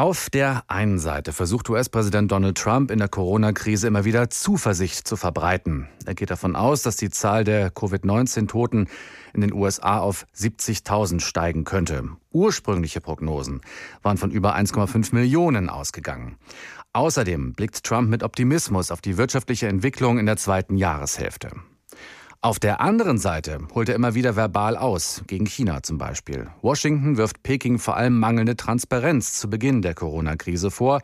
Auf der einen Seite versucht US-Präsident Donald Trump in der Corona-Krise immer wieder Zuversicht zu verbreiten. Er geht davon aus, dass die Zahl der Covid-19-Toten in den USA auf 70.000 steigen könnte. Ursprüngliche Prognosen waren von über 1,5 Millionen ausgegangen. Außerdem blickt Trump mit Optimismus auf die wirtschaftliche Entwicklung in der zweiten Jahreshälfte. Auf der anderen Seite holt er immer wieder verbal aus, gegen China zum Beispiel. Washington wirft Peking vor allem mangelnde Transparenz zu Beginn der Corona-Krise vor.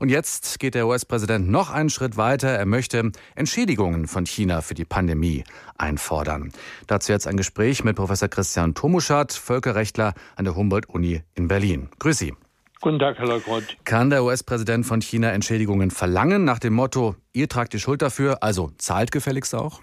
Und jetzt geht der US-Präsident noch einen Schritt weiter. Er möchte Entschädigungen von China für die Pandemie einfordern. Dazu jetzt ein Gespräch mit Professor Christian Tomuschat, Völkerrechtler an der Humboldt-Uni in Berlin. Grüß Sie. Guten Tag, Herr Leukroth. Kann der US-Präsident von China Entschädigungen verlangen nach dem Motto, ihr tragt die Schuld dafür, also zahlt gefälligst auch?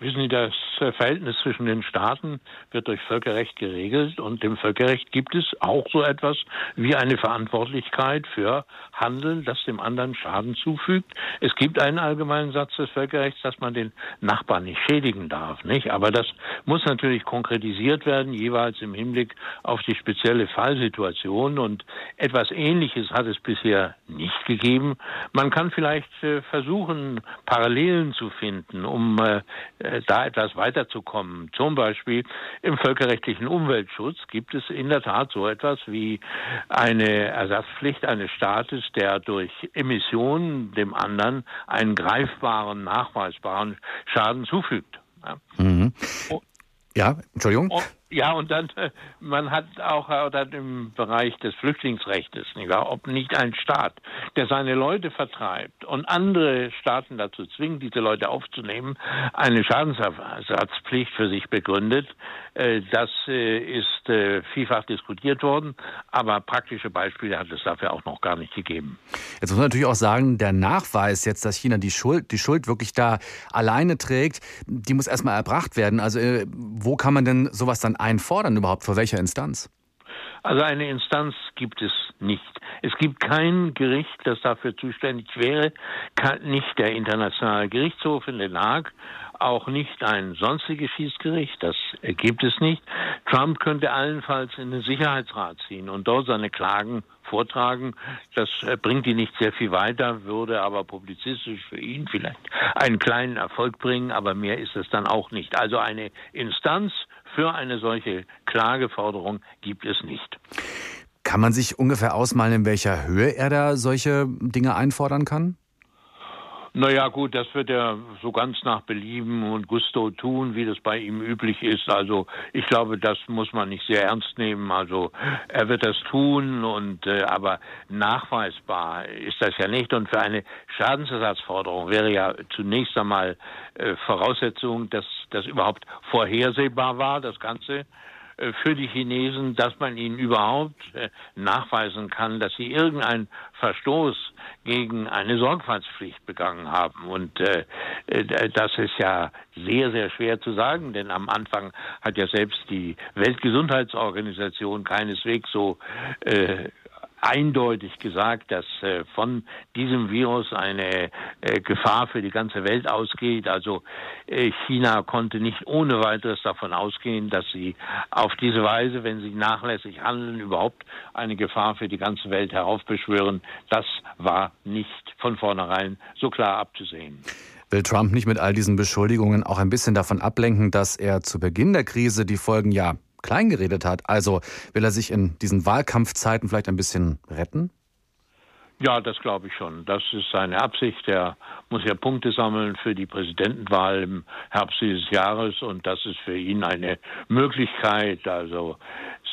Wissen Sie, das Verhältnis zwischen den Staaten wird durch Völkerrecht geregelt und im Völkerrecht gibt es auch so etwas wie eine Verantwortlichkeit für Handeln, das dem anderen Schaden zufügt. Es gibt einen allgemeinen Satz des Völkerrechts, dass man den Nachbarn nicht schädigen darf, nicht? Aber das muss natürlich konkretisiert werden, jeweils im Hinblick auf die spezielle Fallsituation und etwas Ähnliches hat es bisher nicht gegeben. Man kann vielleicht äh, versuchen, Parallelen zu finden, um äh, äh, da etwas weiterzukommen. Zum Beispiel im völkerrechtlichen Umweltschutz gibt es in der Tat so etwas wie eine Ersatzpflicht eines Staates, der durch Emissionen dem anderen einen greifbaren, nachweisbaren Schaden zufügt. Ja, mhm. ja Entschuldigung. Und, ja, und dann, äh, man hat auch dann im Bereich des Flüchtlingsrechts, nicht wahr, ob nicht ein Staat, der seine Leute vertreibt und andere Staaten dazu zwingt, diese Leute aufzunehmen, eine Schadensersatzpflicht für sich begründet. Äh, das äh, ist vielfach diskutiert worden, aber praktische Beispiele hat es dafür auch noch gar nicht gegeben. Jetzt muss man natürlich auch sagen, der Nachweis jetzt, dass China die Schuld, die Schuld wirklich da alleine trägt, die muss erstmal erbracht werden. Also wo kann man denn sowas dann einfordern überhaupt? Vor welcher Instanz? Also eine Instanz gibt es nicht. Es gibt kein Gericht, das dafür zuständig wäre, nicht der Internationale Gerichtshof in Den Haag, auch nicht ein sonstiges Schießgericht, das gibt es nicht. Trump könnte allenfalls in den Sicherheitsrat ziehen und dort seine Klagen vortragen. Das bringt ihn nicht sehr viel weiter, würde aber publizistisch für ihn vielleicht einen kleinen Erfolg bringen, aber mehr ist es dann auch nicht. Also eine Instanz für eine solche Klageforderung gibt es nicht. Kann man sich ungefähr ausmalen, in welcher Höhe er da solche Dinge einfordern kann? Naja, gut, das wird er so ganz nach Belieben und Gusto tun, wie das bei ihm üblich ist. Also ich glaube, das muss man nicht sehr ernst nehmen. Also er wird das tun und äh, aber nachweisbar ist das ja nicht. Und für eine Schadensersatzforderung wäre ja zunächst einmal äh, Voraussetzung, dass das überhaupt vorhersehbar war, das Ganze. Äh, für die Chinesen, dass man ihnen überhaupt äh, nachweisen kann, dass sie irgendeinen Verstoß gegen eine Sorgfaltspflicht begangen haben. Und äh, das ist ja sehr, sehr schwer zu sagen, denn am Anfang hat ja selbst die Weltgesundheitsorganisation keineswegs so äh, eindeutig gesagt, dass äh, von diesem Virus eine äh, Gefahr für die ganze Welt ausgeht. Also äh, China konnte nicht ohne weiteres davon ausgehen, dass sie auf diese Weise, wenn sie nachlässig handeln, überhaupt eine Gefahr für die ganze Welt heraufbeschwören. Das war nicht von vornherein so klar abzusehen. Will Trump nicht mit all diesen Beschuldigungen auch ein bisschen davon ablenken, dass er zu Beginn der Krise die Folgen ja kleingeredet hat. Also will er sich in diesen Wahlkampfzeiten vielleicht ein bisschen retten? Ja, das glaube ich schon. Das ist seine Absicht. Er muss ja Punkte sammeln für die Präsidentenwahl im Herbst dieses Jahres und das ist für ihn eine Möglichkeit, also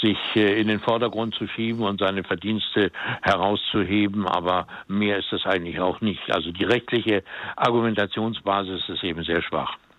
sich äh, in den Vordergrund zu schieben und seine Verdienste herauszuheben. Aber mehr ist das eigentlich auch nicht. Also die rechtliche Argumentationsbasis ist eben sehr schwach.